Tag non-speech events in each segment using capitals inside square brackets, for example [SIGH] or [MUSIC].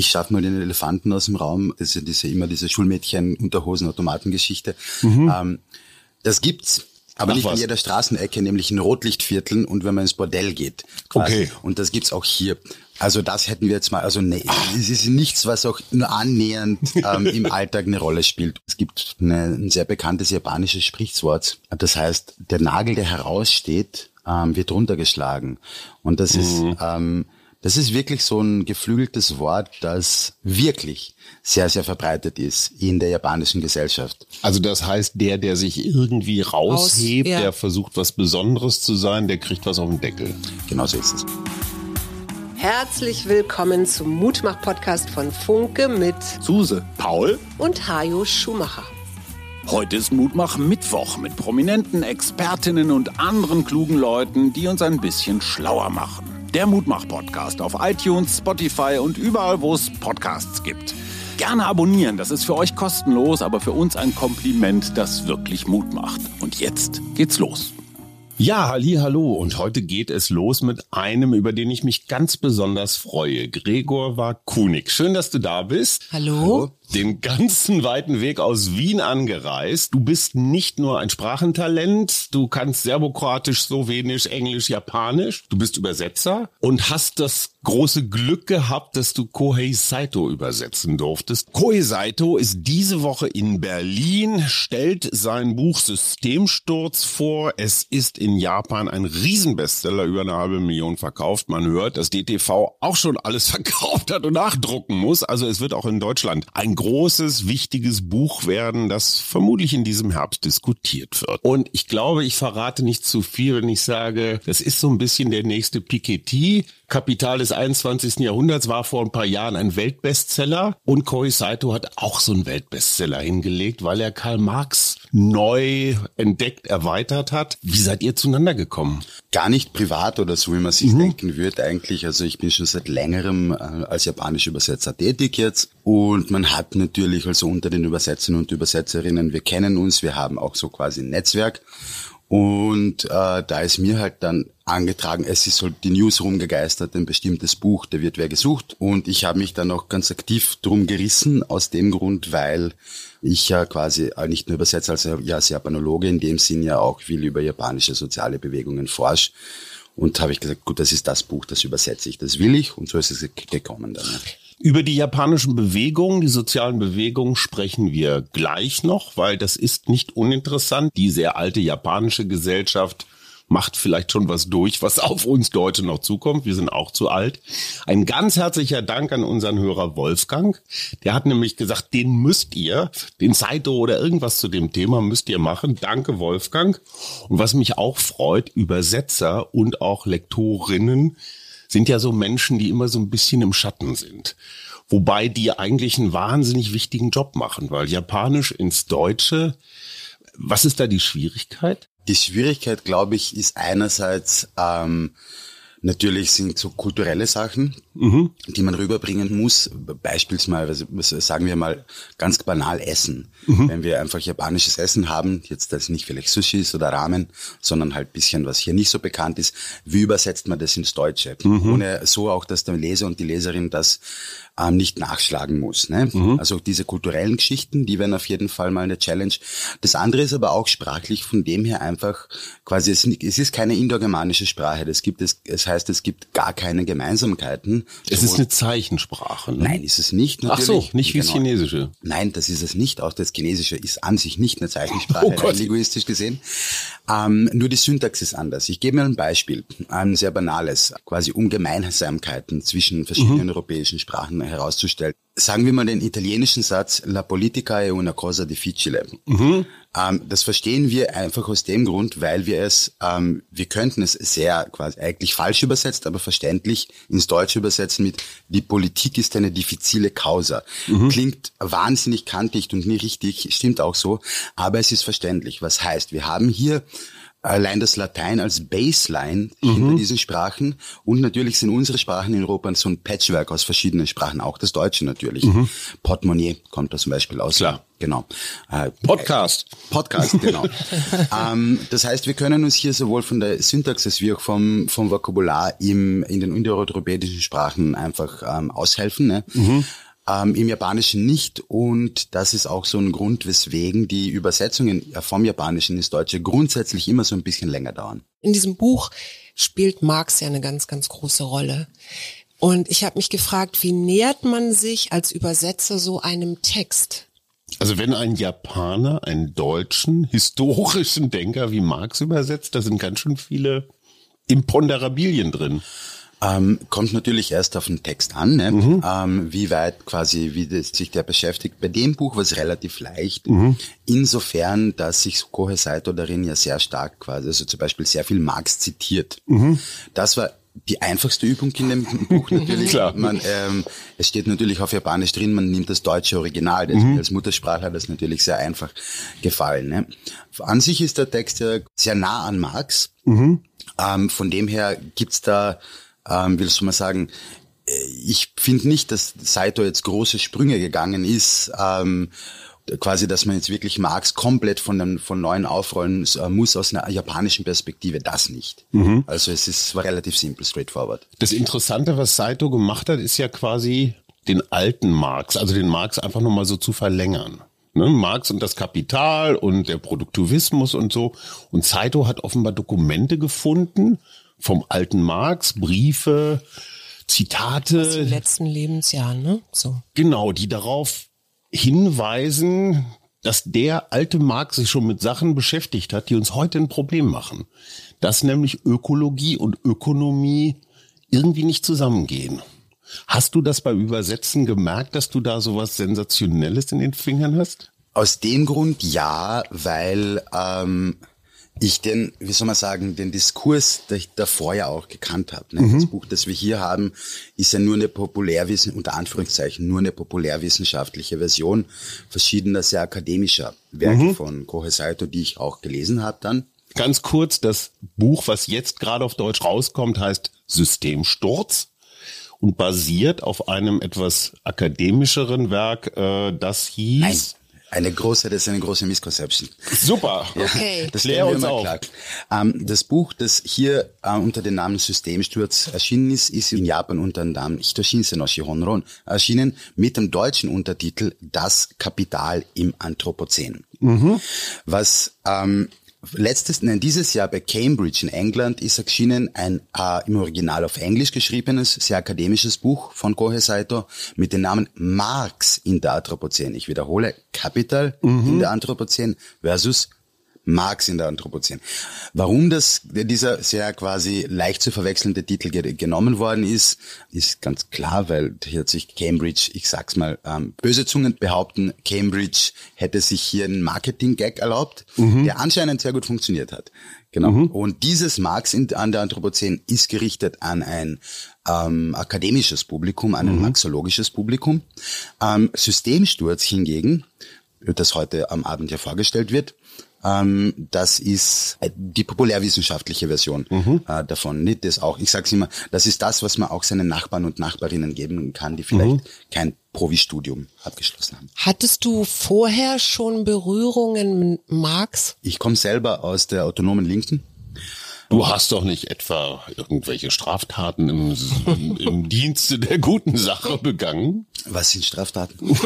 Ich schaffe mal den Elefanten aus dem Raum. Das ist ja diese, immer diese Schulmädchen-Unterhosen-Automatengeschichte. Mhm. Ähm, das gibt's. Aber Ach, nicht was? in jeder Straßenecke, nämlich in Rotlichtvierteln und wenn man ins Bordell geht. Quasi. Okay. Und das gibt's auch hier. Also das hätten wir jetzt mal, also nee, es ist nichts, was auch nur annähernd ähm, im [LAUGHS] Alltag eine Rolle spielt. Es gibt eine, ein sehr bekanntes japanisches Sprichwort. Das heißt, der Nagel, der heraussteht, ähm, wird runtergeschlagen. Und das mhm. ist ähm, das ist wirklich so ein geflügeltes Wort, das wirklich sehr, sehr verbreitet ist in der japanischen Gesellschaft. Also das heißt, der, der sich irgendwie raushebt, Aus, ja. der versucht, was Besonderes zu sein, der kriegt was auf den Deckel. Genau so ist es. Herzlich willkommen zum Mutmach-Podcast von Funke mit Suse, Paul und Hajo Schumacher. Heute ist Mutmach Mittwoch mit prominenten Expertinnen und anderen klugen Leuten, die uns ein bisschen schlauer machen. Der Mutmach-Podcast auf iTunes, Spotify und überall, wo es Podcasts gibt. Gerne abonnieren, das ist für euch kostenlos, aber für uns ein Kompliment, das wirklich Mut macht. Und jetzt geht's los. Ja, halli, hallo. Und heute geht es los mit einem, über den ich mich ganz besonders freue. Gregor Wakunik. Schön, dass du da bist. Hallo. hallo den ganzen weiten Weg aus Wien angereist. Du bist nicht nur ein Sprachentalent, du kannst Serbokroatisch, Slowenisch, Englisch, Japanisch. Du bist Übersetzer und hast das große Glück gehabt, dass du Kohei Saito übersetzen durftest. Kohei Saito ist diese Woche in Berlin, stellt sein Buch Systemsturz vor. Es ist in Japan ein Riesenbestseller, über eine halbe Million verkauft. Man hört, dass DTV auch schon alles [LAUGHS] verkauft hat und nachdrucken muss. Also es wird auch in Deutschland ein großes, wichtiges Buch werden, das vermutlich in diesem Herbst diskutiert wird. Und ich glaube, ich verrate nicht zu viel, wenn ich sage, das ist so ein bisschen der nächste Piketty. Kapital des 21. Jahrhunderts war vor ein paar Jahren ein Weltbestseller und Koi Saito hat auch so einen Weltbestseller hingelegt, weil er Karl Marx neu entdeckt, erweitert hat. Wie seid ihr zueinander gekommen? Gar nicht privat oder so, wie man sich mhm. denken würde eigentlich. Also ich bin schon seit längerem äh, als japanischer Übersetzer tätig jetzt und man hat natürlich also unter den Übersetzern und Übersetzerinnen, wir kennen uns, wir haben auch so quasi ein Netzwerk und äh, da ist mir halt dann angetragen, es ist halt die News rumgegeistert, ein bestimmtes Buch, da wird wer gesucht. Und ich habe mich dann auch ganz aktiv drum gerissen, aus dem Grund, weil ich ja quasi nicht nur übersetze als ja, als Japanologe, in dem Sinn ja auch viel über japanische soziale Bewegungen forsche. Und habe ich gesagt, gut, das ist das Buch, das übersetze ich, das will ich. Und so ist es gekommen dann. Über die japanischen Bewegungen, die sozialen Bewegungen sprechen wir gleich noch, weil das ist nicht uninteressant. Die sehr alte japanische Gesellschaft macht vielleicht schon was durch, was auf uns Deutsche noch zukommt. Wir sind auch zu alt. Ein ganz herzlicher Dank an unseren Hörer Wolfgang. Der hat nämlich gesagt, den müsst ihr, den Saito oder irgendwas zu dem Thema müsst ihr machen. Danke, Wolfgang. Und was mich auch freut, Übersetzer und auch Lektorinnen sind ja so Menschen, die immer so ein bisschen im Schatten sind. Wobei die eigentlich einen wahnsinnig wichtigen Job machen, weil Japanisch ins Deutsche, was ist da die Schwierigkeit? Die Schwierigkeit, glaube ich, ist einerseits ähm, Natürlich sind so kulturelle Sachen, mhm. die man rüberbringen muss. Beispielsweise, sagen wir mal ganz banal Essen. Mhm. Wenn wir einfach japanisches Essen haben, jetzt das nicht vielleicht Sushis oder Ramen, sondern halt bisschen, was hier nicht so bekannt ist, wie übersetzt man das ins Deutsche? Mhm. Ohne so auch, dass der Leser und die Leserin das ähm, nicht nachschlagen muss. Ne? Mhm. Also diese kulturellen Geschichten, die werden auf jeden Fall mal eine Challenge. Das andere ist aber auch sprachlich von dem her einfach quasi, es, es ist keine indogermanische Sprache. Das gibt es, es heißt, es gibt gar keine Gemeinsamkeiten. Es ist eine Zeichensprache. Ne? Nein, ist es nicht. Natürlich. Ach so, nicht wie das genau. Chinesische. Nein, das ist es nicht. Auch das Chinesische ist an sich nicht eine Zeichensprache, [LAUGHS] oh linguistisch gesehen. Ähm, nur die Syntax ist anders. Ich gebe mir ein Beispiel, ein sehr banales, quasi um Gemeinsamkeiten zwischen verschiedenen mhm. europäischen Sprachen herauszustellen. Sagen wir mal den italienischen Satz, la politica è una cosa difficile. Mhm. Ähm, das verstehen wir einfach aus dem Grund, weil wir es, ähm, wir könnten es sehr quasi eigentlich falsch übersetzt, aber verständlich ins Deutsche übersetzen mit die Politik ist eine diffizile Causa. Mhm. Klingt wahnsinnig kantig und nie richtig, stimmt auch so, aber es ist verständlich. Was heißt, wir haben hier allein das Latein als Baseline mhm. hinter diesen Sprachen und natürlich sind unsere Sprachen in Europa so ein Patchwork aus verschiedenen Sprachen, auch das Deutsche natürlich. Mhm. Portemonnaie kommt da zum Beispiel aus. Klar. Genau. Äh, Podcast. Podcast, [LAUGHS] genau. ähm, das heißt, wir können uns hier sowohl von der Syntax als wie auch vom, vom Vokabular im, in den indoeuropäischen Sprachen einfach ähm, aushelfen. Ne? Mhm ähm, im Japanischen nicht. Und das ist auch so ein Grund, weswegen die Übersetzungen vom Japanischen ins Deutsche grundsätzlich immer so ein bisschen länger dauern. In diesem Buch spielt Marx ja eine ganz, ganz große Rolle. Und ich habe mich gefragt, wie nähert man sich als Übersetzer so einem Text? Also wenn ein Japaner einen deutschen historischen Denker wie Marx übersetzt, da sind ganz schön viele Imponderabilien drin. Ähm, kommt natürlich erst auf den Text an, ne? Mhm. Ähm, wie weit quasi, wie das, sich der beschäftigt. Bei dem Buch war es relativ leicht, mhm. insofern, dass sich Kohe Saito darin ja sehr stark quasi, also zum Beispiel sehr viel Marx zitiert. Mhm. Das war die einfachste Übung in dem [LAUGHS] Buch natürlich. Klar. Man, ähm, es steht natürlich auf Japanisch drin, man nimmt das deutsche Original. Das mhm. Als Muttersprache hat das natürlich sehr einfach gefallen. Ne? An sich ist der Text ja sehr nah an Marx. Mhm. Ähm, von dem her gibt's da ähm, wie soll man sagen, äh, ich finde nicht, dass Saito jetzt große Sprünge gegangen ist, ähm, quasi, dass man jetzt wirklich Marx komplett von, den, von neuen aufrollen äh, muss aus einer japanischen Perspektive, das nicht. Mhm. Also es ist war relativ simpel, straightforward. Das Interessante, was Saito gemacht hat, ist ja quasi den alten Marx, also den Marx einfach nochmal so zu verlängern. Ne, Marx und das Kapital und der Produktivismus und so. Und Saito hat offenbar Dokumente gefunden, vom alten Marx, Briefe, Zitate. Aus den letzten Lebensjahren, ne? So. Genau, die darauf hinweisen, dass der alte Marx sich schon mit Sachen beschäftigt hat, die uns heute ein Problem machen. Dass nämlich Ökologie und Ökonomie irgendwie nicht zusammengehen. Hast du das beim Übersetzen gemerkt, dass du da sowas Sensationelles in den Fingern hast? Aus dem Grund ja, weil ähm, ich den, wie soll man sagen, den Diskurs den ich davor ja auch gekannt habe. Ne? Mhm. Das Buch, das wir hier haben, ist ja nur eine Populärwissen, unter Anführungszeichen, nur eine populärwissenschaftliche Version verschiedener sehr akademischer Werke mhm. von Kohe Saito, die ich auch gelesen habe dann. Ganz kurz, das Buch, was jetzt gerade auf Deutsch rauskommt, heißt Systemsturz und basiert auf einem etwas akademischeren Werk, äh, das hieß... Nein. Eine große, das ist eine große Misconception. Super. [LAUGHS] Ja, okay. Das Klär uns auf. Ähm, das Buch, das hier äh, unter dem Namen Systemsturz erschienen ist, ist in Japan unter dem Namen Hitoshinse no Shihonron erschienen mit dem deutschen Untertitel Das Kapital im Anthropozän. Mhm. Was ähm, letztes, nein, dieses Jahr bei Cambridge in England ist erschienen ein äh, im Original auf Englisch geschriebenes, sehr akademisches Buch von Kohe Saito mit dem Namen Marx in der Anthropozän. Ich wiederhole, Capital mhm. in der Anthropozän versus Marx in der Anthropozän. Warum das, dieser sehr quasi leicht zu verwechselnde Titel ge genommen worden ist, ist ganz klar, weil hier hat sich Cambridge, ich sag's mal, ähm, böse Zungen behaupten, Cambridge hätte sich hier einen Marketing-Gag erlaubt, mhm. der anscheinend sehr gut funktioniert hat. Genau. Mhm. Und dieses Marx in, an der Anthropozän ist gerichtet an ein ähm, akademisches Publikum, an ein mhm. marxologisches Publikum. Ähm, Systemsturz hingegen, das heute am Abend ja vorgestellt wird, ähm, das ist äh, die populärwissenschaftliche Version mhm. äh, davon. Nicht das auch. Ich sage immer, das ist das, was man auch seinen Nachbarn und Nachbarinnen geben kann, die vielleicht mhm. kein Provi-Studium abgeschlossen haben. Hattest du vorher schon Berührungen mit Marx? Ich komme selber aus der autonomen Linken. Du hast doch nicht etwa irgendwelche Straftaten im, [LAUGHS] im, Dienste der guten Sache begangen? Was sind Straftaten? [LAUGHS]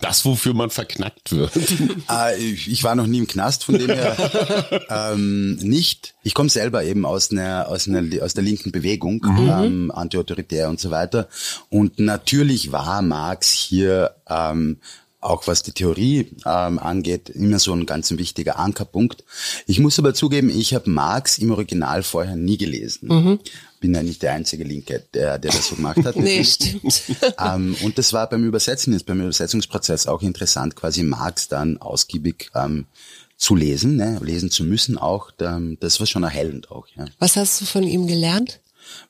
das, wofür man verknackt wird. [LAUGHS] Äh, ich war noch nie im Knast, von dem her ähm, nicht. Ich komme selber eben aus einer, aus einer aus der linken Bewegung, mhm. ähm, antiautoritär und so weiter. Und natürlich war Marx hier ähm, auch was die Theorie ähm, angeht, immer so ein ganz wichtiger Ankerpunkt. Ich muss aber zugeben, ich habe Marx im Original vorher nie gelesen. Mhm. Bin ja nicht der einzige Linke, der, der das so gemacht hat. [LAUGHS] nee, stimmt. [LAUGHS] Ähm, und das war beim Übersetzen, jetzt beim Übersetzungsprozess auch interessant, quasi Marx dann ausgiebig ähm, zu lesen, ne? lesen zu müssen auch. Das war schon erhellend auch. Ja. Was hast du von ihm gelernt?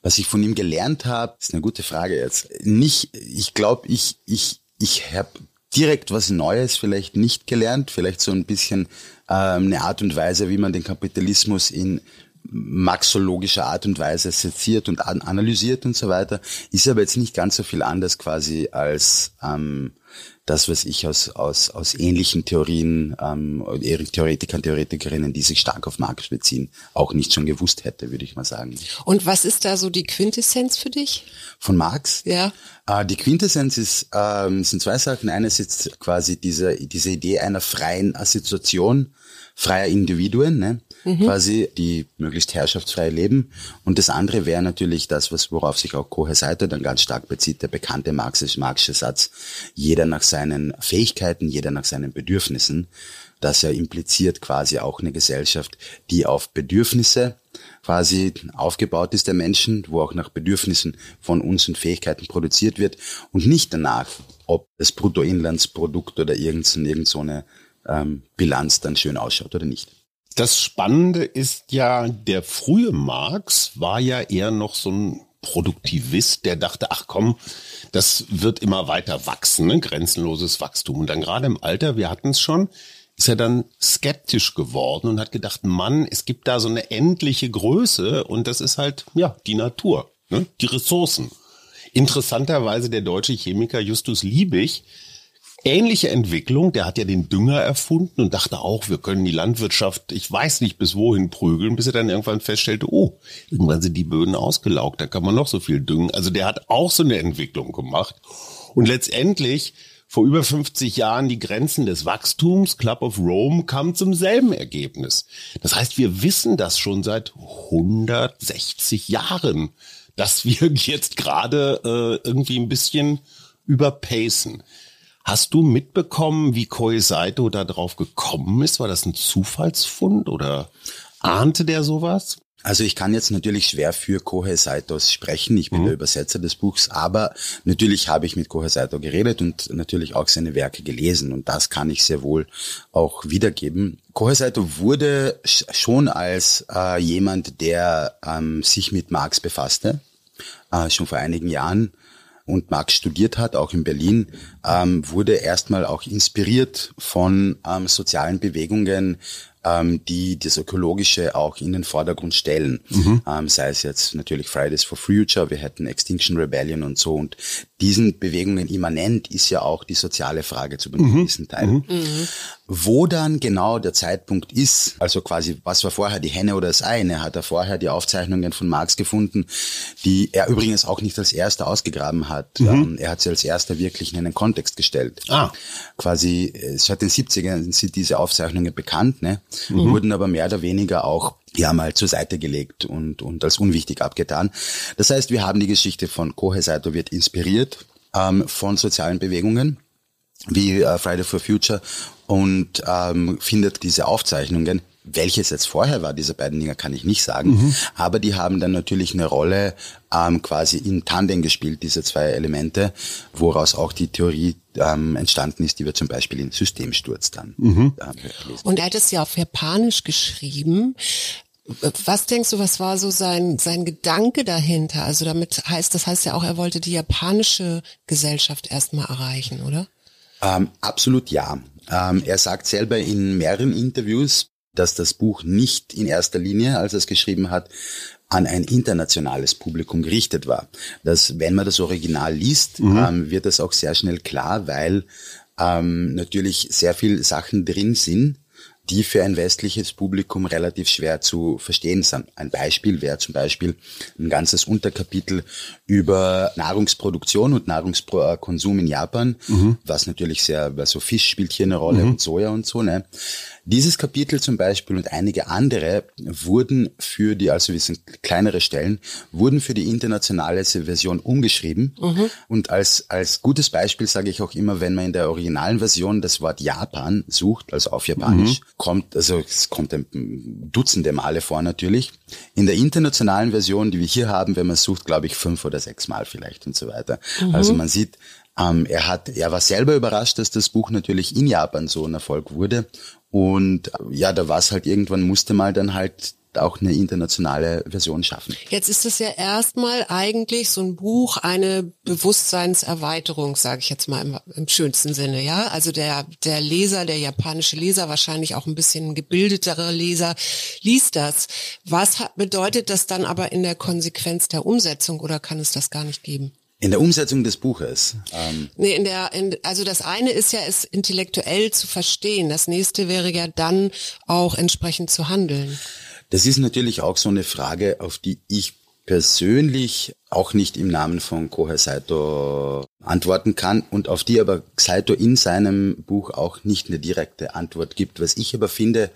Was ich von ihm gelernt habe, ist eine gute Frage jetzt. Nicht, ich glaube, ich, ich, ich habe direkt was Neues vielleicht nicht gelernt, vielleicht so ein bisschen ähm, eine Art und Weise, wie man den Kapitalismus in maxologischer Art und Weise seziert und an analysiert und so weiter, ist aber jetzt nicht ganz so viel anders quasi als ähm, das, was ich aus, aus, aus ähnlichen Theorien, ähm, Theoretikern, Theoretikerinnen, die sich stark auf Marx beziehen, auch nicht schon gewusst hätte, würde ich mal sagen. Und was ist da so die Quintessenz für dich? Von Marx? Ja. Äh, die Quintessenz ist, ähm, sind zwei Sachen. Eines ist quasi diese, diese Idee einer freien Assoziation freier Individuen, ne? Mhm. quasi die möglichst herrschaftsfrei leben. Und das andere wäre natürlich das, was worauf sich auch Kohe Seite dann ganz stark bezieht, der bekannte marxische Satz, jeder nach seinen Fähigkeiten, jeder nach seinen Bedürfnissen. Das ja impliziert quasi auch eine Gesellschaft, die auf Bedürfnisse quasi aufgebaut ist der Menschen, wo auch nach Bedürfnissen von uns und Fähigkeiten produziert wird und nicht danach, ob das Bruttoinlandsprodukt oder irgend so eine ähm, Bilanz dann schön ausschaut oder nicht. Das Spannende ist ja, der frühe Marx war ja eher noch so ein Produktivist, der dachte, ach komm, das wird immer weiter wachsen, ne? grenzenloses Wachstum. Und dann gerade im Alter, wir hatten es schon, ist er dann skeptisch geworden und hat gedacht, Mann, es gibt da so eine endliche Größe und das ist halt, ja, die Natur, ne? die Ressourcen. Interessanterweise der deutsche Chemiker Justus Liebig ähnliche Entwicklung. Der hat ja den Dünger erfunden und dachte auch, wir können die Landwirtschaft, ich weiß nicht bis wohin prügeln, bis er dann irgendwann feststellte, oh, irgendwann sind die Böden ausgelaugt, da kann man noch so viel düngen. Also der hat auch so eine Entwicklung gemacht. Und letztendlich vor über 50 Jahren die Grenzen des Wachstums, Club of Rome, kam zum selben Ergebnis. Das heißt, wir wissen das schon seit 160 Jahren, dass wir [LAUGHS] jetzt gerade äh, irgendwie ein bisschen überpacen. Hast du mitbekommen, wie Koi Saito da drauf gekommen ist? War das ein Zufallsfund oder ahnte der sowas? Also ich kann jetzt natürlich schwer für Kohei Saitos sprechen. Ich bin mhm. der Übersetzer des Buchs, aber natürlich habe ich mit Kohei Saito geredet und natürlich auch seine Werke gelesen und das kann ich sehr wohl auch wiedergeben. Kohei Saito wurde schon als äh, jemand, der ähm, sich mit Marx befasste, äh, schon vor einigen Jahren und Marx studiert hat, auch in Berlin, ähm, wurde erstmal auch inspiriert von ähm, sozialen Bewegungen, ähm, die das Ökologische auch in den Vordergrund stellen. Mhm. Ähm, sei es jetzt natürlich Fridays for Future, wir hätten Extinction Rebellion und so. Und diesen Bewegungen immanent ist ja auch die soziale Frage zu einem mhm. gewissen Teil. Mhm. mhm. Wo dann genau der Zeitpunkt ist, also quasi, was war vorher die Henne oder das Ei? Er hat er vorher die Aufzeichnungen von Marx gefunden, die er übrigens auch nicht als erster ausgegraben hat. Mhm. Er hat sie als erster wirklich in einen Kontext gestellt. Ah. Quasi, seit den 70ern sind diese Aufzeichnungen bekannt, ne? Mhm. wurden aber mehr oder weniger auch ja mal zur Seite gelegt und, und als unwichtig abgetan. Das heißt, wir haben die Geschichte von Kohe Saito wird inspiriert ähm, von sozialen Bewegungen wie äh, Friday for Future und ähm, findet diese Aufzeichnungen. Welches jetzt vorher war, diese beiden Dinge kann ich nicht sagen, mhm. aber die haben dann natürlich eine Rolle ähm, quasi in Tandem gespielt, diese zwei Elemente, woraus auch die Theorie ähm, entstanden ist, die wir zum Beispiel in Systemsturz dann mhm. ähm, lesen. Und er hat es ja auf Japanisch geschrieben. Was denkst du, was war so sein, sein Gedanke dahinter? Also damit heißt, das heißt ja auch, er wollte die japanische Gesellschaft erstmal erreichen, oder? Ähm, absolut ja. Ähm, er sagt selber in mehreren Interviews, dass das Buch nicht in erster Linie, als er es geschrieben hat, an ein internationales Publikum gerichtet war. Dass, wenn man das Original liest, mhm. ähm, wird das auch sehr schnell klar, weil ähm, natürlich sehr viel Sachen drin sind, die für ein westliches Publikum relativ schwer zu verstehen sind. Ein Beispiel wäre zum Beispiel ein ganzes Unterkapitel über Nahrungsproduktion und Nahrungskonsum in Japan, mhm. was natürlich sehr, also Fisch spielt hier eine Rolle mhm. und Soja und so, ne? Dieses Kapitel zum Beispiel und einige andere wurden für die, also wir sind kleinere Stellen, wurden für die internationale Version umgeschrieben. Mhm. Und als, als gutes Beispiel sage ich auch immer, wenn man in der originalen Version das Wort Japan sucht, also auf Japanisch, mhm. kommt, also es kommt ein Dutzende Male vor natürlich. In der internationalen Version, die wir hier haben, wenn man sucht, glaube ich, fünf oder sechs Mal vielleicht und so weiter. Mhm. Also man sieht, ähm, er hat, er war selber überrascht, dass das Buch natürlich in Japan so ein Erfolg wurde und ja, da war es halt irgendwann musste mal dann halt auch eine internationale Version schaffen. Jetzt ist es ja erstmal eigentlich so ein Buch eine Bewusstseinserweiterung, sage ich jetzt mal im, im, schönsten Sinne, ja. Also der der Leser, der japanische Leser, wahrscheinlich auch ein bisschen gebildetere Leser, liest das. Was hat, bedeutet das dann aber in der Konsequenz der Umsetzung oder kann es das gar nicht geben? In der Umsetzung des Buches. Ähm. Nee, in der, in, also das eine ist ja, es intellektuell zu verstehen. Das nächste wäre ja dann auch entsprechend zu handeln. Das ist natürlich auch so eine Frage, auf die ich persönlich auch nicht im Namen von Kohei Saito antworten kann und auf die aber Saito in seinem Buch auch nicht eine direkte Antwort gibt. Was ich aber finde,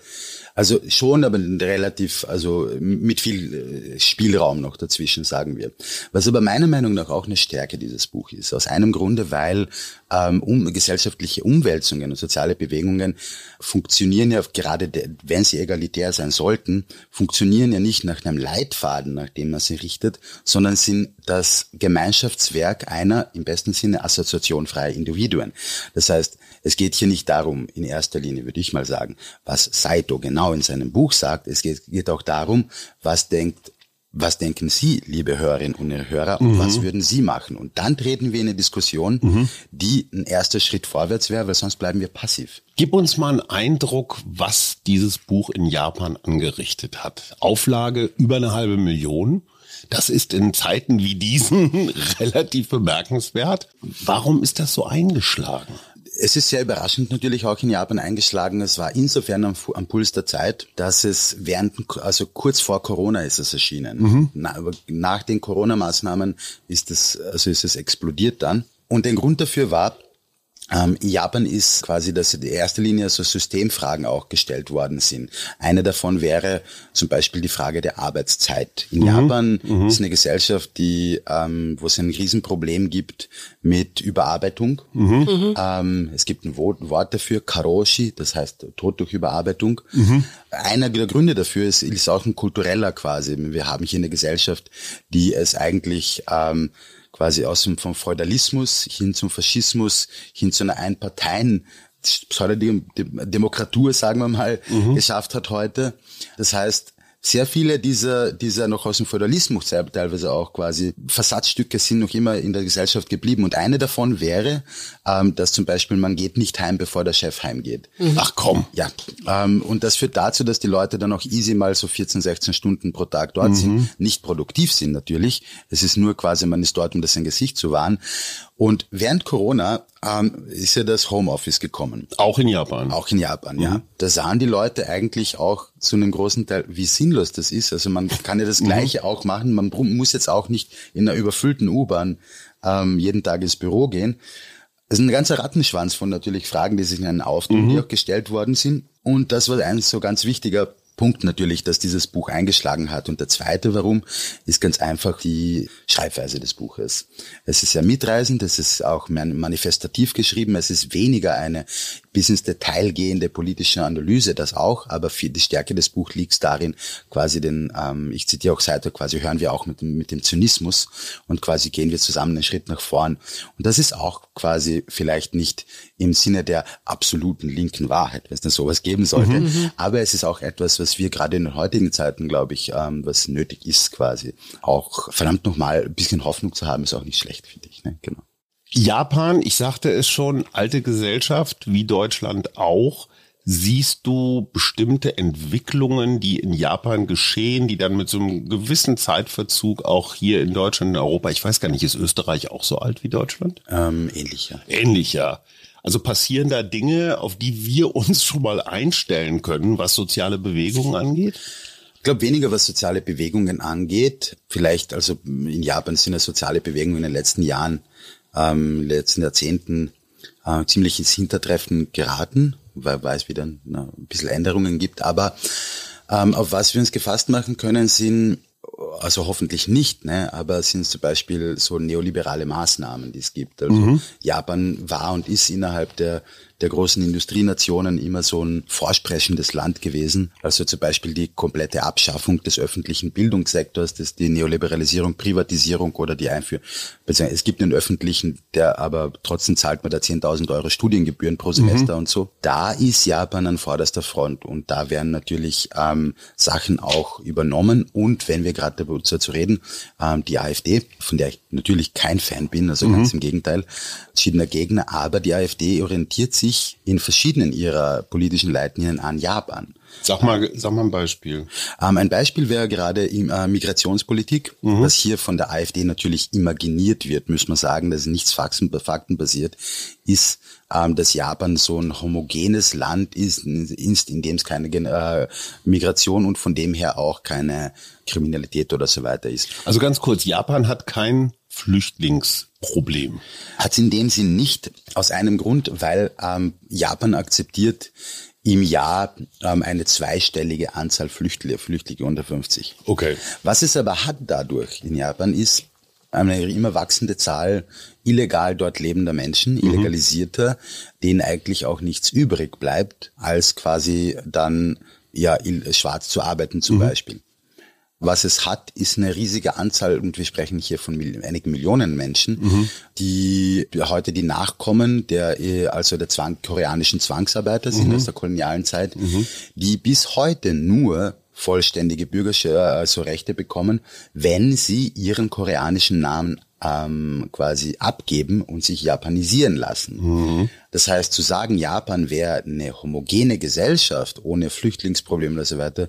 also schon, aber relativ, also mit viel äh, Spielraum noch dazwischen, sagen wir. Was aber meiner Meinung nach auch eine Stärke dieses Buch ist. Aus einem Grunde, weil ähm, um, gesellschaftliche Umwälzungen und soziale Bewegungen funktionieren ja gerade, de, wenn sie egalitär sein sollten, funktionieren ja nicht nach einem Leitfaden, nach dem man sie richtet, sondern sind das Gemeinschaftswerk einer im besten Sinne assoziationfreier Individuen. Das heißt, es geht hier nicht darum, in erster Linie würde ich mal sagen, was Saito genau in seinem Buch sagt. Es geht, geht auch darum, was denkt was denken Sie, liebe Hörerinnen und Hörer, und mhm. was würden Sie machen? Und dann treten wir in eine Diskussion, mhm. die ein erster Schritt vorwärts wäre, weil sonst bleiben wir passiv. Gib uns mal einen Eindruck, was dieses Buch in Japan angerichtet hat. Auflage über eine halbe Million. Das ist in Zeiten wie diesen [LAUGHS] relativ bemerkenswert. Warum ist das so eingeschlagen? Es ist sehr überraschend natürlich auch in Japan eingeschlagen. Es war insofern am, am Puls der Zeit, dass es während, also kurz vor Corona ist es erschienen. Mhm. Na, nach den Corona-Maßnahmen ist es, also ist es explodiert dann. Und der Grund dafür war, ähm, in Japan ist quasi, dass in erster Linie so Systemfragen auch gestellt worden sind. Eine davon wäre zum Beispiel die Frage der Arbeitszeit. In mhm. Japan mhm. ist eine Gesellschaft, die, ähm, wo es ein Riesenproblem gibt mit Überarbeitung. Mhm. Ähm, es gibt ein Wort dafür, Karoshi, das heißt Tod durch Überarbeitung. Mhm. Einer der Gründe dafür ist, ist auch ein kultureller quasi. Wir haben hier eine Gesellschaft, die es eigentlich ähm, quasi aus dem vom Feudalismus hin zum Faschismus, hin zu einer Einparteien Pseudodemokratur, sagen wir mal, mhm. geschafft hat heute. Das heißt, sehr viele dieser, dieser noch aus dem Feudalismus teilweise auch quasi Versatzstücke sind noch immer in der Gesellschaft geblieben. Und eine davon wäre, ähm, dass zum Beispiel man geht nicht heim, bevor der Chef heimgeht. Mhm. Ach komm. Ja. Ähm, und das führt dazu, dass die Leute dann auch easy mal so 14, 16 Stunden pro Tag dort mhm. sind. Nicht produktiv sind natürlich. Es ist nur quasi, man ist dort, um das sein Gesicht zu wahren. Und während Corona ähm, ist ja das Homeoffice gekommen. Auch in Japan. Auch in Japan, mhm. ja. Da sahen die Leute eigentlich auch zu einem großen Teil, wie sinnlos das ist. Also man kann ja das mhm. Gleiche mhm. auch machen. Man muss jetzt auch nicht in einer überfüllten U-Bahn ähm, jeden Tag ins Büro gehen. Es ist ein ganzer Rattenschwanz von natürlich Fragen, die sich in einen auftun, mhm. die auch gestellt worden sind. Und das war ein so ganz wichtiger Punkt natürlich, dass dieses Buch eingeschlagen hat. Und der zweite Warum ist ganz einfach die Schreibweise des Buches. Es ist sehr mitreisend, es ist auch manifestativ geschrieben, es ist weniger eine bis ins Detail gehende politische Analyse, das auch, aber für die Stärke des Buchs liegt darin, quasi den, ähm, ich zitiere auch Seite, quasi hören wir auch mit dem, mit dem Zynismus und quasi gehen wir zusammen einen Schritt nach vorn. Und das ist auch quasi vielleicht nicht im Sinne der absoluten linken Wahrheit, wenn es denn sowas geben sollte, mhm, mhm. aber es ist auch etwas, was wir gerade in den heutigen Zeiten, glaube ich, ähm, was nötig ist quasi, auch verdammt nochmal ein bisschen Hoffnung zu haben, ist auch nicht schlecht, finde ich. Ne? Genau. Japan, ich sagte es schon, alte Gesellschaft, wie Deutschland auch. Siehst du bestimmte Entwicklungen, die in Japan geschehen, die dann mit so einem gewissen Zeitverzug auch hier in Deutschland, in Europa, ich weiß gar nicht, ist Österreich auch so alt wie Deutschland? Ähm, ähnlich, ja. Ähnlich, ja. Also passieren da Dinge, auf die wir uns schon mal einstellen können, was soziale Bewegungen angeht? Ich glaube weniger, was soziale Bewegungen angeht. Vielleicht, also in Japan sind ja soziale Bewegungen in den letzten Jahren ähm, letzten Jahrzehnten äh, ziemlich ins Hintertreffen geraten, weil, weil es wieder na, ein bisschen Änderungen gibt. Aber ähm, auf was wir uns gefasst machen können, sind also hoffentlich nicht, ne? aber sind zum Beispiel so neoliberale Maßnahmen, die es gibt. Also mhm. Japan war und ist innerhalb der der großen Industrienationen immer so ein vorsprechendes Land gewesen. Also zum Beispiel die komplette Abschaffung des öffentlichen Bildungssektors, das die Neoliberalisierung, Privatisierung oder die Einführung. Es gibt einen öffentlichen, der aber trotzdem zahlt man da 10.000 Euro Studiengebühren pro Semester mhm. und so. Da ist Japan an vorderster Front und da werden natürlich ähm, Sachen auch übernommen und wenn wir gerade dazu reden, ähm, die AfD, von der ich natürlich kein Fan bin, also mhm. ganz im Gegenteil, verschiedener Gegner, aber die AfD orientiert sich sich in verschiedenen ihrer politischen Leitlinien an Japan. Sag mal, sag mal ein Beispiel. Ähm, ein Beispiel wäre gerade äh, Migrationspolitik, mhm. was hier von der AfD natürlich imaginiert wird, muss man sagen, dass nichts Fakten, faktenbasiert ist, ähm, dass Japan so ein homogenes Land ist, ist in dem es keine äh, Migration und von dem her auch keine Kriminalität oder so weiter ist. Also ganz kurz, Japan hat kein Flüchtlingsproblem? Hat es in dem Sinn nicht, aus einem Grund, weil ähm, Japan akzeptiert im Jahr ähm, eine zweistellige Anzahl Flüchtlinge, Flüchtlinge unter 50. Okay. Was es aber hat dadurch in Japan ist eine immer wachsende Zahl illegal dort lebender Menschen, mhm. illegalisierter, denen eigentlich auch nichts übrig bleibt, als quasi dann ja schwarz zu arbeiten zum mhm. Beispiel. Was es hat, ist eine riesige Anzahl, und wir sprechen hier von einigen Millionen Menschen, mhm. die heute die Nachkommen der, äh, also der Zwang, koreanischen Zwangsarbeiter sind mhm. aus der kolonialen Zeit, mhm. die bis heute nur vollständige bürgersche also Rechte bekommen, wenn sie ihren koreanischen Namen ähm, quasi abgeben und sich japanisieren lassen. Mhm. Das heißt, zu sagen, Japan wäre eine homogene Gesellschaft ohne Flüchtlingsprobleme und so weiter,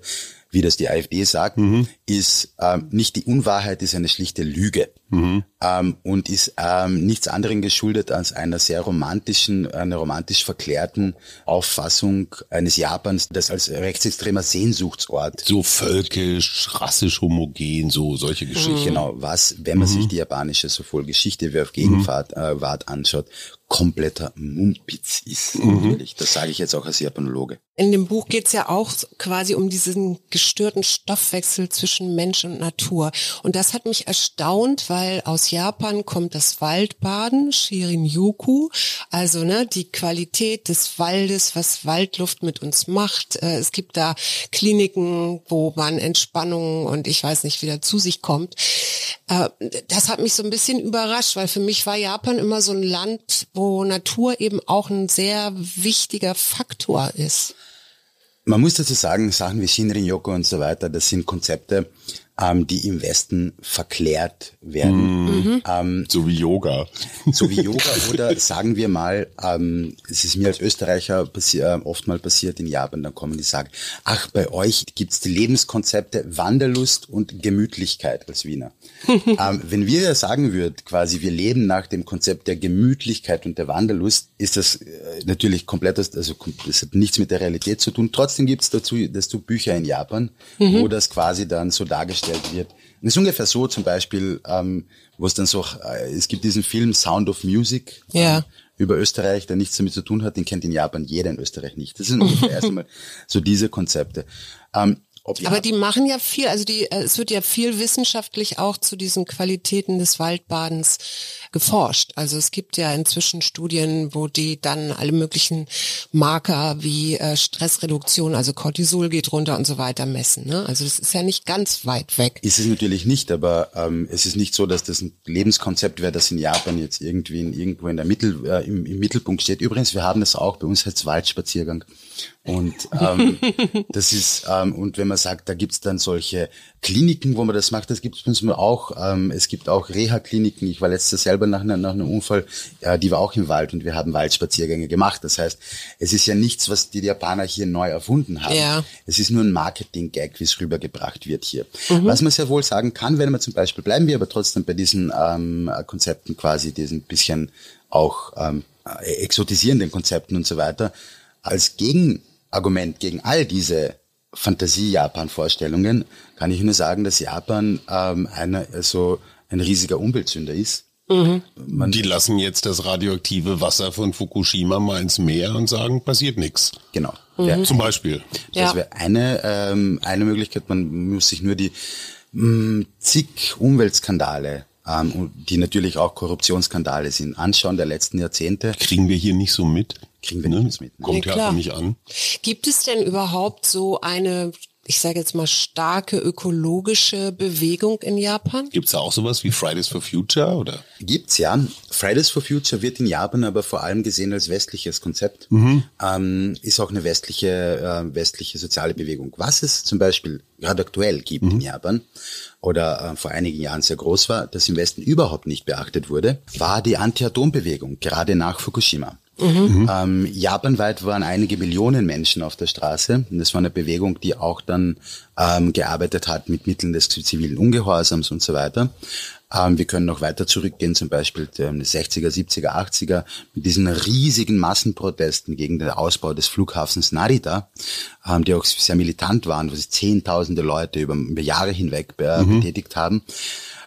wie das die AfD sagt, mhm. ist ähm, nicht die Unwahrheit, ist eine schlichte Lüge mhm. ähm, und ist ähm, nichts anderem geschuldet als einer sehr romantischen, einer romantisch verklärten Auffassung eines Japans, das als rechtsextremer Sehnsuchtsort. So völkisch, rassisch homogen, so solche Geschichten. Genau, was, wenn man sich mhm. die japanische sowohl Geschichte wie auf Gegenwart äh, anschaut, kompletter Mumpitz ist. Mhm. Natürlich. Das sage ich jetzt auch als Japanologe. In dem Buch geht es ja auch quasi um diesen gestörten Stoffwechsel zwischen Mensch und Natur. Und das hat mich erstaunt, weil aus Japan kommt das Waldbaden, Shirin-yoku, also ne, die Qualität des Waldes, was Waldluft mit uns macht. Äh, es gibt da Kliniken, wo man Entspannung und ich weiß nicht wieder zu sich kommt. Äh, das hat mich so ein bisschen überrascht, weil für mich war Japan immer so ein Land, wo Natur eben auch ein sehr wichtiger Faktor ist. Man muss dazu sagen, Sachen wie Shinrin-Yoku und so weiter, das sind Konzepte, ähm, die im Westen verklärt werden. Mhm. Ähm, so wie Yoga. So wie Yoga oder sagen wir mal, ähm, es ist mir als Österreicher passi äh, oft mal passiert in Japan, dann kommen die sagen, ach, bei euch gibt's die Lebenskonzepte Wanderlust und Gemütlichkeit als Wiener. [LAUGHS] ähm, wenn wir sagen würden, quasi wir leben nach dem Konzept der Gemütlichkeit und der Wanderlust, ist das äh, natürlich komplett, also das hat nichts mit der Realität zu tun. Trotzdem gibt's dazu, dazu Bücher in Japan, mhm. wo das quasi dann so dargestellt dargestellt wird. Und es ist ungefähr so zum Beispiel, ähm, wo es dann so, äh, es gibt diesen Film Sound of Music ja. ähm, über Österreich, der nichts damit zu tun hat, den kennt in Japan jeder in Österreich nicht. Das sind ungefähr [LAUGHS] erstmal so diese Konzepte. Ähm, aber die machen ja viel, also die, äh, es wird ja viel wissenschaftlich auch zu diesen Qualitäten des Waldbadens geforscht. Also es gibt ja inzwischen Studien, wo die dann alle möglichen Marker wie äh, Stressreduktion, also Cortisol geht runter und so weiter messen. Ne? Also das ist ja nicht ganz weit weg. Ist es natürlich nicht, aber ähm, es ist nicht so, dass das ein Lebenskonzept wäre, das in Japan jetzt irgendwie in, irgendwo in der Mittel, äh, im, im Mittelpunkt steht. Übrigens, wir haben das auch, bei uns heißt Waldspaziergang. Und ähm, [LAUGHS] das ist, ähm, und wenn man sagt, da gibt's dann solche Kliniken, wo man das macht, das gibt's bei uns auch. Ähm, es gibt auch Reha-Kliniken. Ich war letztes selber nach, nach einem Unfall, äh, die war auch im Wald und wir haben Waldspaziergänge gemacht. Das heißt, es ist ja nichts, was die Japaner hier neu erfunden haben. Ja. Es ist nur ein Marketing-Gag, wie es rübergebracht wird hier. Mhm. Was man sehr wohl sagen kann, wenn man zum Beispiel, bleiben wir aber trotzdem bei diesen ähm, Konzepten quasi, diesen bisschen auch ähm, exotisierenden Konzepten und so weiter, als Gegen Argument gegen all diese Fantasie-Japan-Vorstellungen kann ich nur sagen, dass Japan ähm, eine, also ein riesiger Umweltsünder ist. Mhm. Die lassen jetzt das radioaktive Wasser von Fukushima mal ins Meer und sagen, passiert nichts. Genau. Mhm. Ja. Zum Beispiel. Das ja. wäre eine, ähm, eine Möglichkeit. Man muss sich nur die mh, zig Umweltskandale, ähm, die natürlich auch Korruptionsskandale sind, anschauen der letzten Jahrzehnte. Kriegen wir hier nicht so mit? Kriegen wir nicht mit. Ne? Kommt ja, ja nicht an. Gibt es denn überhaupt so eine ich sage jetzt mal, starke ökologische Bewegung in Japan? Gibt es da auch sowas wie Fridays for Future? oder? Gibt's ja. Fridays for Future wird in Japan aber vor allem gesehen als westliches Konzept. Mhm. Ähm, ist auch eine westliche, äh, westliche soziale Bewegung. Was es zum Beispiel gerade aktuell gibt mhm. in Japan oder äh, vor einigen Jahren sehr groß war, das im Westen überhaupt nicht beachtet wurde, war die Anti-Atom-Bewegung, gerade nach Fukushima. Mhm. Ähm, japanweit waren einige Millionen Menschen auf der Straße. Und das war eine Bewegung, die auch dann ähm, gearbeitet hat mit Mitteln des zivilen Ungehorsams und so weiter. Ähm, wir können noch weiter zurückgehen, zum Beispiel die 60er, 70er, 80er, mit diesen riesigen Massenprotesten gegen den Ausbau des Flughafens Narita, ähm, die auch sehr militant waren, wo sich Zehntausende Leute über, über Jahre hinweg äh, mhm. betätigt haben.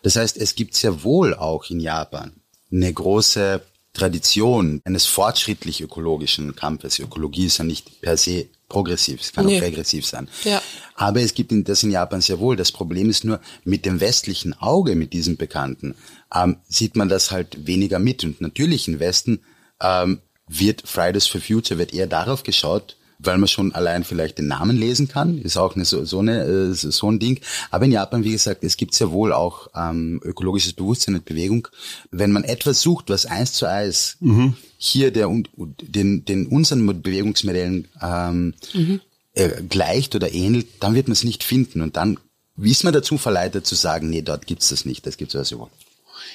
Das heißt, es gibt sehr wohl auch in Japan eine große Tradition eines fortschrittlich ökologischen Kampfes. Ökologie ist ja nicht per se progressiv, es kann nee. auch regressiv sein. Ja. Aber es gibt das in Japan sehr wohl. Das Problem ist nur, mit dem westlichen Auge, mit diesem Bekannten, ähm, sieht man das halt weniger mit. Und natürlich im Westen ähm, wird Fridays for Future, wird eher darauf geschaut, weil man schon allein vielleicht den Namen lesen kann, ist auch eine, so, so, eine, äh, so ein Ding. Aber in Japan, wie gesagt, es gibt sehr wohl auch ähm, ökologisches Bewusstsein und Bewegung. Wenn man etwas sucht, was eins zu eins mhm. hier der, den, den unseren Bewegungsmodellen ähm, mhm. äh, gleicht oder ähnelt, dann wird man es nicht finden. Und dann ist man dazu verleitet zu sagen, nee, dort gibt's das nicht, das gibt's also wohl.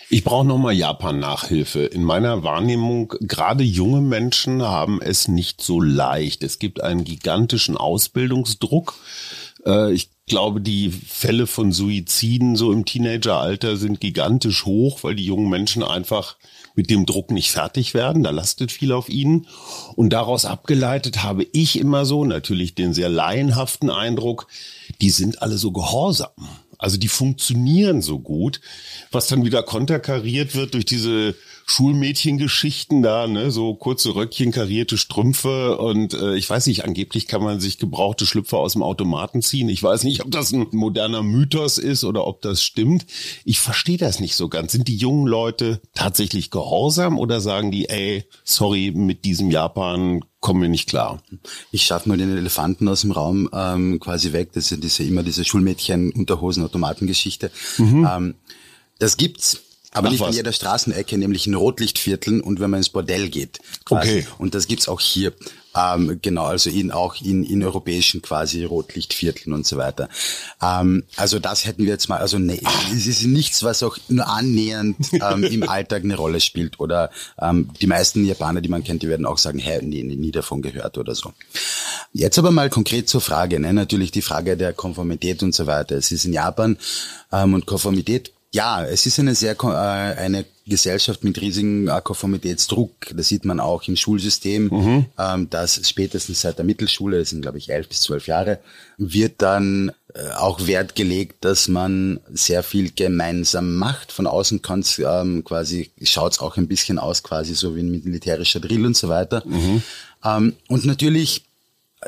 Ich brauche nochmal Japan-Nachhilfe. In meiner Wahrnehmung, gerade junge Menschen haben es nicht so leicht. Es gibt einen gigantischen Ausbildungsdruck. Äh, ich glaube, die Fälle von Suiziden so im Teenageralter sind gigantisch hoch, weil die jungen Menschen einfach mit dem Druck nicht fertig werden. Da lastet viel auf ihnen. Und daraus abgeleitet habe ich immer so natürlich den sehr laienhaften Eindruck, die sind alle so gehorsam. Also die funktionieren so gut, was dann wieder konterkariert wird durch diese Schulmädchengeschichten da, ne, so kurze Röckchen, karierte Strümpfe und äh, ich weiß nicht, angeblich kann man sich gebrauchte Schlüpfer aus dem Automaten ziehen. Ich weiß nicht, ob das ein moderner Mythos ist oder ob das stimmt. Ich verstehe das nicht so ganz. Sind die jungen Leute tatsächlich gehorsam oder sagen die, ey, sorry, mit diesem Japan kommen wir nicht klar. Ich schaffe mal den Elefanten aus dem Raum ähm, quasi weg. Das ist diese, immer diese Schulmädchen-Unterhosen-Automatengeschichte. Mhm. Ähm, das gibt's. Aber Ach, nicht was? an jeder Straßenecke, nämlich in Rotlichtvierteln und wenn man ins Bordell geht. Quasi. Okay. Und das gibt's auch hier. Ähm, genau, also in, auch in, in europäischen quasi Rotlichtvierteln und so weiter. Ähm, also das hätten wir jetzt mal, also ne, es ist nichts, was auch nur annähernd ähm, im [LAUGHS] Alltag eine Rolle spielt. Oder ähm, die meisten Japaner, die man kennt, die werden auch sagen, hä, nee, nie davon gehört oder so. Jetzt aber mal konkret zur Frage, ne? natürlich die Frage der Konformität und so weiter. Es ist in Japan ähm, und Konformität ja, es ist eine sehr äh, eine Gesellschaft mit riesigem Konformitätsdruck. Das sieht man auch im Schulsystem, mhm. ähm, dass spätestens seit der Mittelschule, das sind glaube ich elf bis zwölf Jahre, wird dann äh, auch Wert gelegt, dass man sehr viel gemeinsam macht. Von außen kann ähm, quasi schaut's auch ein bisschen aus, quasi so wie ein militärischer Drill und so weiter. Mhm. Ähm, und natürlich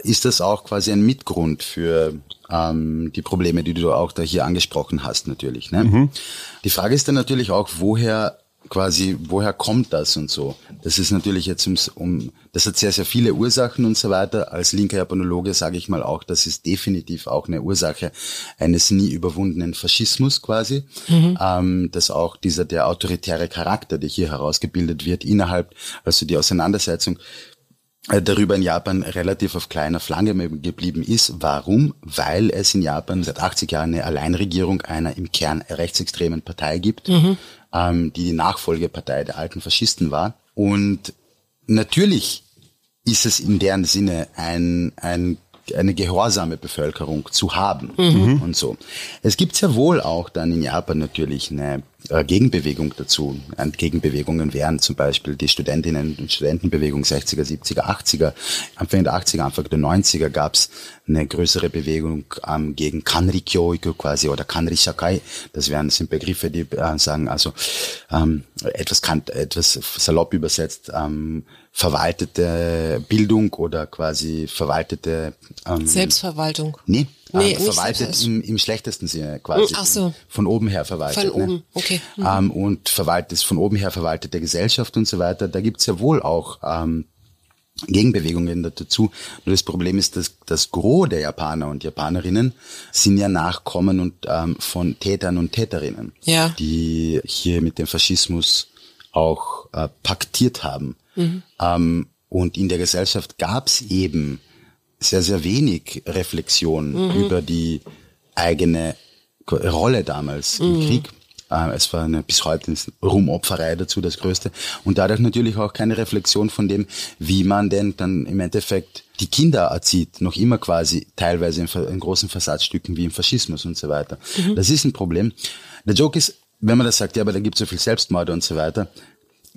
ist das auch quasi ein Mitgrund für ähm, die Probleme, die du auch da hier angesprochen hast, natürlich. Ne? Mhm. Die Frage ist dann natürlich auch, woher quasi, woher kommt das und so? Das ist natürlich jetzt um, um das hat sehr, sehr viele Ursachen und so weiter. Als linker Japanologe sage ich mal auch, das ist definitiv auch eine Ursache eines nie überwundenen Faschismus quasi. Mhm. Ähm, dass auch dieser, der autoritäre Charakter, der hier herausgebildet wird, innerhalb, also die Auseinandersetzung darüber in Japan relativ auf kleiner Flanke geblieben ist. Warum? Weil es in Japan seit 80 Jahren eine Alleinregierung einer im Kern rechtsextremen Partei gibt, mhm. ähm, die die Nachfolgepartei der alten Faschisten war. Und natürlich ist es in deren Sinne ein, ein eine gehorsame Bevölkerung zu haben mhm. und so. Es gibt sehr wohl auch dann in Japan natürlich eine äh, Gegenbewegung dazu. Und Gegenbewegungen wären zum Beispiel die Studentinnen- und Studentenbewegung 60er, 70er, 80er. Anfang der 80er, Anfang der 90er gab es eine größere Bewegung ähm, gegen Kanri-Kyoiku quasi oder Kanri-Shakai. Das wären sind Begriffe, die äh, sagen also ähm, etwas, kann, etwas salopp übersetzt ähm, verwaltete Bildung oder quasi verwaltete ähm, Selbstverwaltung. Nee, nee ähm, verwaltet im, im schlechtesten Sinne quasi. Ach so. Von oben her verwaltet. Von ne? oben, okay. Mhm. Ähm, und verwaltet von oben her verwaltete Gesellschaft und so weiter. Da gibt's ja wohl auch ähm, Gegenbewegungen dazu. Nur das Problem ist, dass das Gros der Japaner und Japanerinnen sind ja Nachkommen und ähm, von Tätern und Täterinnen, ja. die hier mit dem Faschismus auch äh, paktiert haben. Mhm. Ähm, und in der Gesellschaft gab es eben sehr, sehr wenig Reflexion mhm. über die eigene Rolle damals mhm. im Krieg. Äh, es war eine, bis heute eine Rumopferei dazu das Größte. Und dadurch natürlich auch keine Reflexion von dem, wie man denn dann im Endeffekt die Kinder erzieht, noch immer quasi teilweise in, in großen Versatzstücken wie im Faschismus und so weiter. Mhm. Das ist ein Problem. Der Joke ist, wenn man das sagt, ja, aber da gibt es so viel Selbstmorde und so weiter,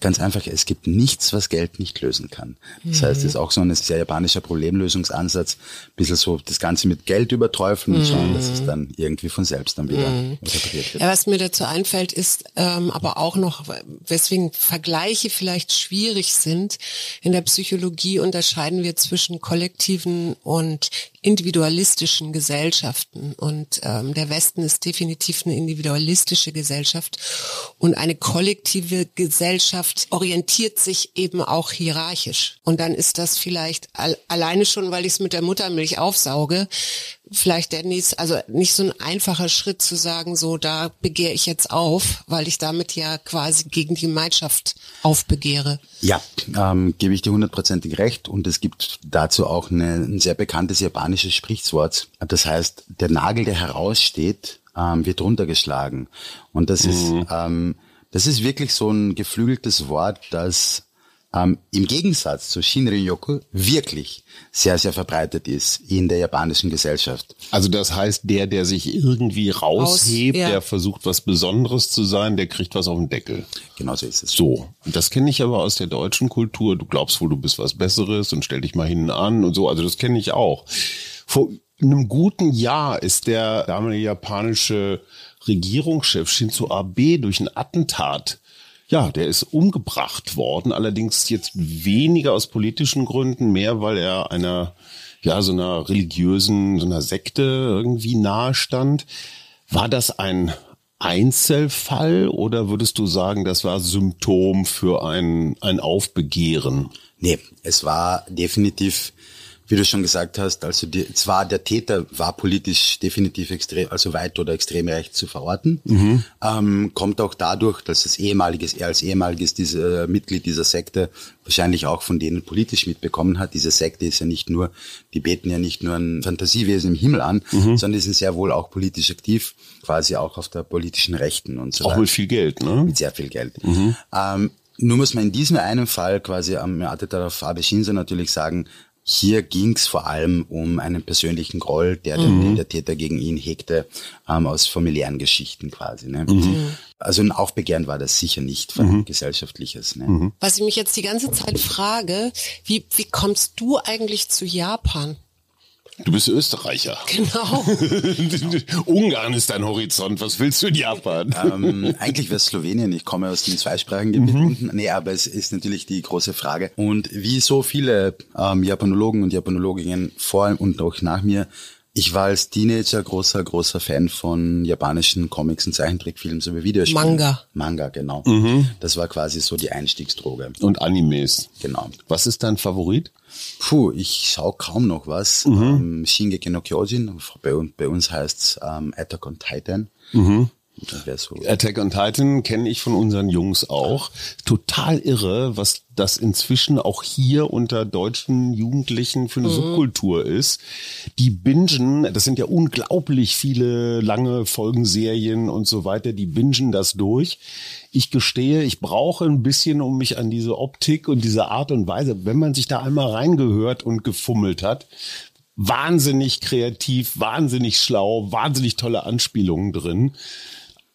Ganz einfach, es gibt nichts, was Geld nicht lösen kann. Das mhm. heißt, es ist auch so ein sehr japanischer Problemlösungsansatz, ein bisschen so das Ganze mit Geld überträufeln und schauen, dass es mhm. dann irgendwie von selbst dann wieder mhm. repariert wird. Ja, was mir dazu einfällt, ist ähm, aber auch noch, weswegen Vergleiche vielleicht schwierig sind. In der Psychologie unterscheiden wir zwischen kollektiven und individualistischen Gesellschaften. Und ähm, der Westen ist definitiv eine individualistische Gesellschaft. Und eine kollektive Gesellschaft orientiert sich eben auch hierarchisch. Und dann ist das vielleicht al alleine schon, weil ich es mit der Muttermilch aufsauge, vielleicht der nächste, also nicht so ein einfacher Schritt zu sagen, so da begehre ich jetzt auf, weil ich damit ja quasi gegen die Gemeinschaft aufbegehre. Ja, ähm, gebe ich dir hundertprozentig recht und es gibt dazu auch eine, ein sehr bekanntes japanisches Sprichwort. Das heißt, der Nagel, der heraussteht, ähm, wird runtergeschlagen und das mhm. ist ähm, das ist wirklich so ein geflügeltes Wort, das ähm, im Gegensatz zu Shinrin-yoku wirklich sehr, sehr verbreitet ist in der japanischen Gesellschaft. Also das heißt, der, der sich irgendwie raushebt, Aus, ja. der versucht, was Besonderes zu sein, der kriegt was auf den Deckel. Genau so ist es. So, das kenne ich aber aus der deutschen Kultur. Du glaubst wohl, du bist was Besseres und stell dich mal hinten an und so. Also das kenne ich auch. Vor einem guten Jahr ist der damalige japanische Regierungschef Shinzo Abe durch ein Attentat ja, der ist umgebracht worden, allerdings jetzt weniger aus politischen Gründen, mehr weil er einer, ja, so einer religiösen, so einer Sekte irgendwie nahe stand. War das ein Einzelfall oder würdest du sagen, das war Symptom für ein, ein Aufbegehren? Nee, es war definitiv wie du schon gesagt hast, also die, zwar der Täter war politisch definitiv extrem, also weit oder extrem rechts zu verorten, mhm. ähm, kommt auch dadurch, dass es ehemaliges, er als ehemaliges diese, äh, Mitglied dieser Sekte wahrscheinlich auch von denen politisch mitbekommen hat. Diese Sekte ist ja nicht nur, die beten ja nicht nur ein Fantasiewesen im Himmel an, mhm. sondern die sind sehr wohl auch politisch aktiv, quasi auch auf der politischen Rechten und so weiter. Auch mit viel Geld, ne? Mit sehr viel Geld. Mhm. Ähm, nur muss man in diesem einen Fall quasi am Attentat auf Abe Shinzo natürlich sagen, hier ging es vor allem um einen persönlichen Groll, der mhm. den der Täter gegen ihn hegte, ähm, aus familiären Geschichten quasi. Ne? Mhm. Also ein Aufbegehren war das sicher nicht von mhm. gesellschaftliches. Ne? Mhm. Was ich mich jetzt die ganze Zeit frage, wie, wie kommst du eigentlich zu Japan? Du bist Österreicher. Genau. [LAUGHS] Ungarn ist dein Horizont. Was willst du in Japan? Ähm, eigentlich wäre es Slowenien. Ich komme aus dem zweisprachigen Gebiet mhm. unten. Nee, aber es ist natürlich die große Frage. Und wie so viele ähm, Japanologen und Japanologinnen vor und auch nach mir ich war als Teenager großer, großer Fan von japanischen Comics und Zeichentrickfilmen sowie Videospielen. Manga. Manga, genau. Mhm. Das war quasi so die Einstiegsdroge. Und Animes. Genau. Was ist dein Favorit? Puh, ich schaue kaum noch was. Mhm. Ähm, Shingeki no Kyojin, bei, bei uns heißt's ähm, Attack on Titan. Mhm. So. Attack on Titan kenne ich von unseren Jungs auch. Total irre, was das inzwischen auch hier unter deutschen Jugendlichen für eine mhm. Subkultur ist. Die bingen, das sind ja unglaublich viele lange Folgenserien und so weiter, die bingen das durch. Ich gestehe, ich brauche ein bisschen, um mich an diese Optik und diese Art und Weise, wenn man sich da einmal reingehört und gefummelt hat, wahnsinnig kreativ, wahnsinnig schlau, wahnsinnig tolle Anspielungen drin.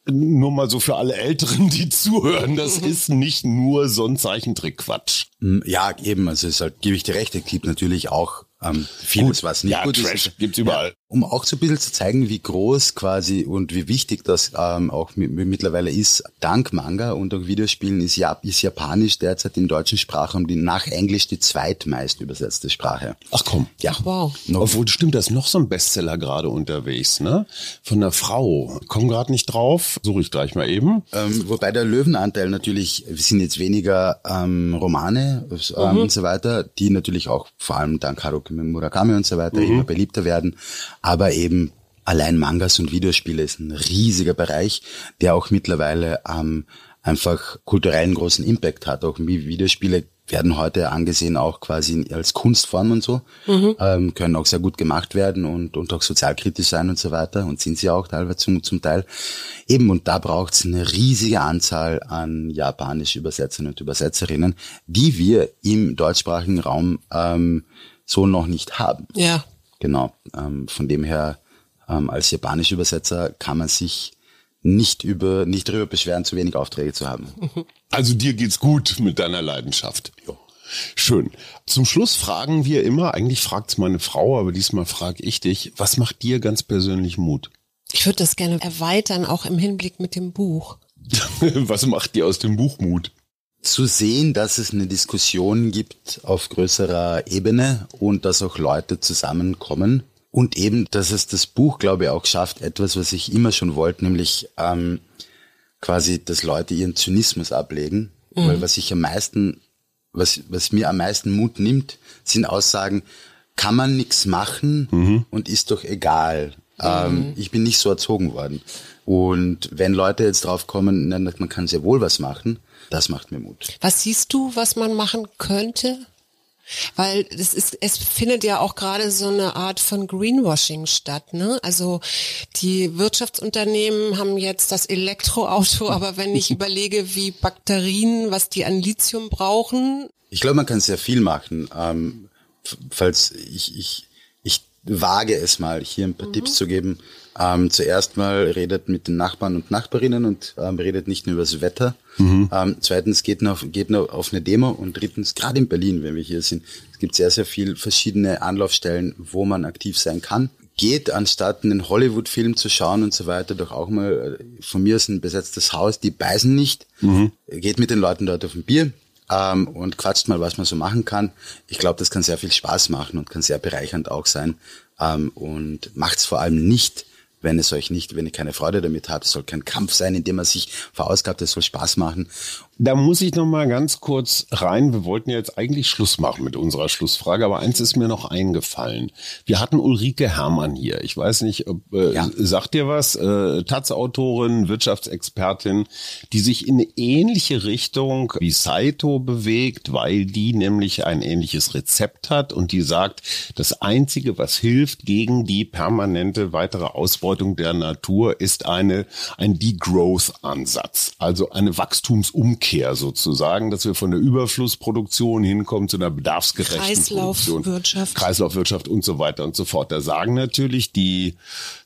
Nur mal so für alle Älteren, die zuhören, das ist nicht nur so ein Zeichentrick-Quatsch. Mm, ja, eben, also es halt, gebe ich dir recht, es gibt natürlich auch ähm, vieles, Gut, was nicht ja, gut Trash ist. gibt's überall. Ja, um auch so ein bisschen zu zeigen, wie groß quasi und wie wichtig das ähm, auch mi- mi- mittlerweile ist. Dank Manga und auch Videospielen ist, Jap ist Japanisch derzeit in deutschen Sprache und die, nach Englisch die zweitmeist übersetzte Sprache. Ach komm. Ja. Ach, wow. Noch- Obwohl, stimmt, da ist noch so ein Bestseller gerade unterwegs, ne? Von einer Frau. Komm gerade nicht drauf. Suche ich gleich mal eben. Ähm, wobei der Löwenanteil natürlich, wir sind jetzt weniger ähm, Romane ähm, und so weiter, die natürlich auch vor allem dank Haruki Murakami und so weiter immer beliebter werden, aber eben allein Mangas und Videospiele ist ein riesiger Bereich, der auch mittlerweile ähm, einfach kulturellen großen Impact hat. Auch Videospiele werden heute angesehen auch quasi als Kunstform und so, ähm, können auch sehr gut gemacht werden und, und auch sozialkritisch sein und so weiter und sind sie auch teilweise zum, zum Teil. Eben, und da braucht es eine riesige Anzahl an japanische Übersetzern und Übersetzerinnen, die wir im deutschsprachigen Raum ähm, so noch nicht haben. Ja. Genau. Ähm, von dem her, ähm, als japanischer Übersetzer kann man sich nicht über, nicht darüber beschweren, zu wenig Aufträge zu haben. Also dir geht's gut mit deiner Leidenschaft. Schön. Zum Schluss fragen wir immer, eigentlich fragt's meine Frau, aber diesmal frage ich dich, was macht dir ganz persönlich Mut? Ich würde das gerne erweitern, auch im Hinblick mit dem Buch. [LAUGHS] was macht dir aus dem Buch Mut? Zu sehen, dass es eine Diskussion gibt auf größerer Ebene und dass auch Leute zusammenkommen. Und eben, dass es das Buch, glaube ich, auch schafft, etwas, was ich immer schon wollte, nämlich ähm, quasi, dass Leute ihren Zynismus ablegen, weil was ich am meisten, was, was mir am meisten Mut nimmt, sind Aussagen, kann man nichts machen und ist doch egal. Ähm, ich bin nicht so erzogen worden. Und wenn Leute jetzt drauf kommen, man kann sehr wohl was machen, das macht mir Mut. Was siehst du, was man machen könnte? Weil das ist, es findet ja auch gerade so eine Art von Greenwashing statt, ne? Also die Wirtschaftsunternehmen haben jetzt das Elektroauto, [LAUGHS] aber wenn ich überlege, wie Bakterien, was die an Lithium brauchen, Ich glaube, man kann sehr viel machen. Ähm, falls ich, ich, ich wage es mal, hier ein paar Tipps zu geben. Ähm, zuerst mal redet mit den Nachbarn und Nachbarinnen und ähm, redet nicht nur über das Wetter. Ähm, zweitens geht noch, geht noch auf eine Demo und drittens, gerade in Berlin, wenn wir hier sind, es gibt sehr, sehr viel verschiedene Anlaufstellen, wo man aktiv sein kann. Geht, anstatt einen Hollywood-Film zu schauen und so weiter, doch auch mal, äh, von mir ist ein besetztes Haus, die beißen nicht. Geht mit den Leuten dort auf ein Bier, ähm, und quatscht mal, was man so machen kann. Ich glaube, das kann sehr viel Spaß machen und kann sehr bereichernd auch sein. Ähm, und macht's vor allem nicht, wenn es euch nicht, wenn ihr keine Freude damit habt. Es soll kein Kampf sein, in dem man sich verausgabt. Es soll Spaß machen. Da muss ich noch mal ganz kurz rein. Wir wollten ja jetzt eigentlich Schluss machen mit unserer Schlussfrage, aber eins ist mir noch eingefallen. Wir hatten Ulrike Herrmann hier. Ich weiß nicht, ob, äh, Ja. sagt dir was? Äh, Taz-Autorin, Wirtschaftsexpertin, die sich in eine ähnliche Richtung wie Saito bewegt, weil die nämlich ein ähnliches Rezept hat und die sagt, das einzige, was hilft gegen die permanente weitere Ausbeutung der Natur, ist eine, ein Degrowth-Ansatz. Also eine Wachstumsumkehr sozusagen, dass wir von der Überflussproduktion hinkommen zu einer bedarfsgerechten. Kreislaufwirtschaft. Kreislaufwirtschaft und so weiter und so fort. Da sagen natürlich die,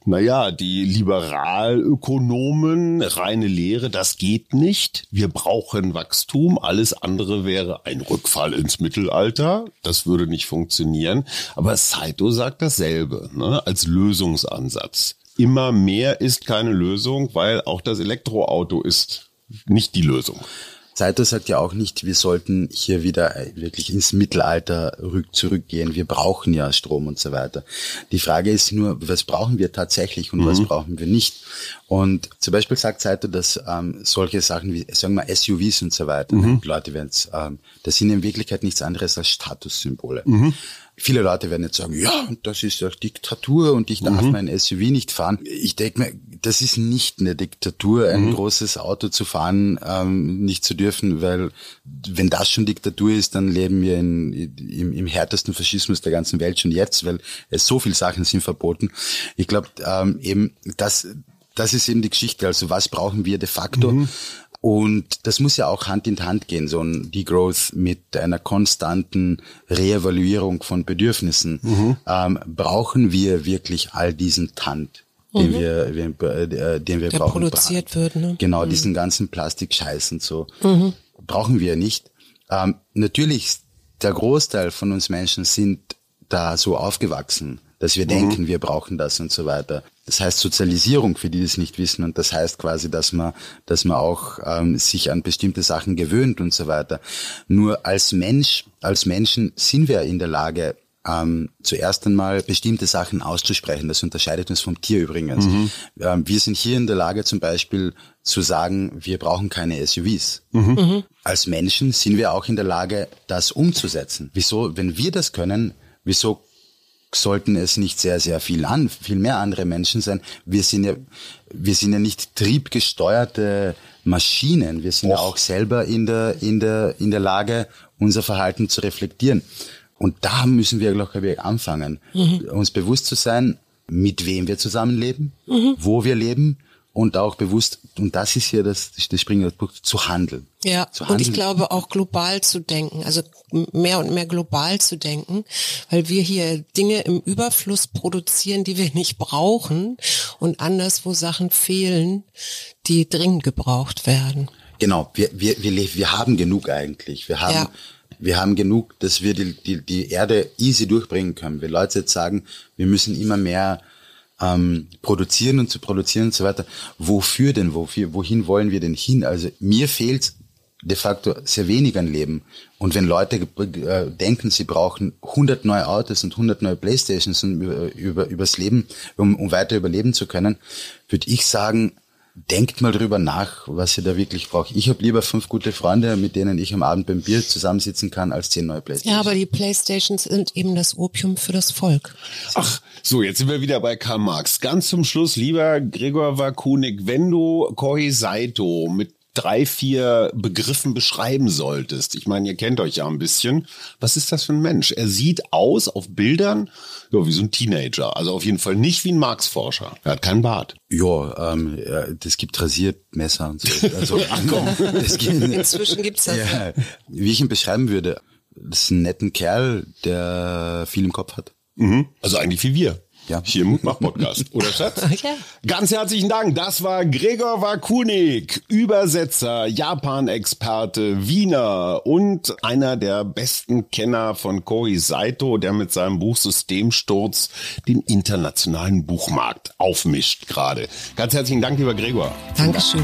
naja, die Liberalökonomen, reine Lehre, das geht nicht. Wir brauchen Wachstum. Alles andere wäre ein Rückfall ins Mittelalter. Das würde nicht funktionieren. Aber Saito sagt dasselbe, ne, als Lösungsansatz. Immer mehr ist keine Lösung, weil auch das Elektroauto ist nicht die Lösung. Saito sagt ja auch nicht, wir sollten hier wieder wirklich ins Mittelalter rück zurückgehen. Wir brauchen ja Strom und so weiter. Die Frage ist nur, was brauchen wir tatsächlich und was brauchen wir nicht? Und zum Beispiel sagt Saito, dass ähm, solche Sachen wie, sagen wir, SUVs und so weiter, die Leute werden es, ähm, das sind in Wirklichkeit nichts anderes als Statussymbole. Viele Leute werden jetzt sagen, ja, und das ist doch Diktatur und ich darf mein SUV nicht fahren. Ich denke mir, das ist nicht eine Diktatur, ein großes Auto zu fahren, ähm, nicht zu dürfen, weil wenn das schon Diktatur ist, dann leben wir in, im, im härtesten Faschismus der ganzen Welt schon jetzt, weil es so viele Sachen sind verboten. Ich glaube ähm, eben, das, das ist eben die Geschichte. Also was brauchen wir de facto? Und das muss ja auch Hand in Hand gehen, so ein Degrowth mit einer konstanten Reevaluierung von Bedürfnissen. Ähm, brauchen wir wirklich all diesen Tand? den mhm. wir, äh, den wir Der brauchen. produziert wird, ne? Genau, mhm. diesen ganzen Plastikscheiß und so. Mhm. Brauchen wir nicht. Ähm, natürlich, der Großteil von uns Menschen sind da so aufgewachsen, dass wir mhm. denken, wir brauchen das und so weiter. Das heißt Sozialisierung, für die das nicht wissen. Und das heißt quasi, dass man, dass man auch ähm, sich an bestimmte Sachen gewöhnt und so weiter. Nur als Mensch, als Menschen sind wir in der Lage, ähm, zuerst einmal bestimmte Sachen auszusprechen. Das unterscheidet uns vom Tier übrigens. Mhm. Ähm, wir sind hier in der Lage zum Beispiel zu sagen, wir brauchen keine SUVs. Mhm. Mhm. Als Menschen sind wir auch in der Lage, das umzusetzen. Wieso, wenn wir das können, wieso sollten es nicht sehr, sehr viel an, viel mehr andere Menschen sein. Wir sind ja, wir sind ja nicht triebgesteuerte Maschinen. Wir sind Och. ja auch selber in der, in der, in der Lage, unser Verhalten zu reflektieren. Und da müssen wir, glaube ich, anfangen, mhm. uns bewusst zu sein, mit wem wir zusammenleben, mhm. wo wir leben und auch bewusst, und das ist hier das, das springende Punkt, zu handeln. Ja, zu handeln. und ich glaube auch global zu denken, also mehr und mehr global zu denken, weil wir hier Dinge im Überfluss produzieren, die wir [LAUGHS] nicht brauchen und anderswo Sachen fehlen, die dringend gebraucht werden. Genau, wir, wir, wir, wir haben genug eigentlich. Wir haben, ja wir haben genug, dass wir die, die, die Erde easy durchbringen können. Wenn Leute jetzt sagen, wir müssen immer mehr ähm, produzieren und zu produzieren und so weiter, wofür denn, wofür, wohin wollen wir denn hin? Also mir fehlt de facto sehr wenig an Leben. Und wenn Leute äh, denken, sie brauchen 100 neue Autos und 100 neue Playstations über, über, übers Leben, um, um weiter überleben zu können, würde ich sagen, denkt mal drüber nach, was ihr da wirklich braucht. Ich habe lieber fünf gute Freunde, mit denen ich am Abend beim Bier zusammensitzen kann, als zehn neue Playstations. Ja, aber die Playstations sind eben das Opium für das Volk. Ach, so, jetzt sind wir wieder bei Karl Marx. Ganz zum Schluss, lieber Gregor Wakunik, wenn du Kohi Saito mit drei, vier Begriffen beschreiben solltest. Ich meine, ihr kennt euch ja ein bisschen. Was ist das für ein Mensch? Er sieht aus auf Bildern ja, wie so ein Teenager. Also auf jeden Fall nicht wie ein Marx-Forscher. Er hat keinen Bart. Ja, ähm, das gibt Rasiermesser und so. [LAUGHS] Also, Ach komm, das gibt, Inzwischen gibt's das. Ja, wie ich ihn beschreiben würde, das ist ein netten Kerl, der viel im Kopf hat. Mhm. Also eigentlich wie wir. Ja. Hier im Mutmach-Podcast. [LAUGHS] Oder Schatz? ja. Ganz herzlichen Dank. Das war Gregor Wakunik, Übersetzer, Japan-Experte, Wiener und einer der besten Kenner von Koi Saito, der mit seinem Buch Systemsturz den internationalen Buchmarkt aufmischt gerade. Ganz herzlichen Dank, lieber Gregor. Dankeschön.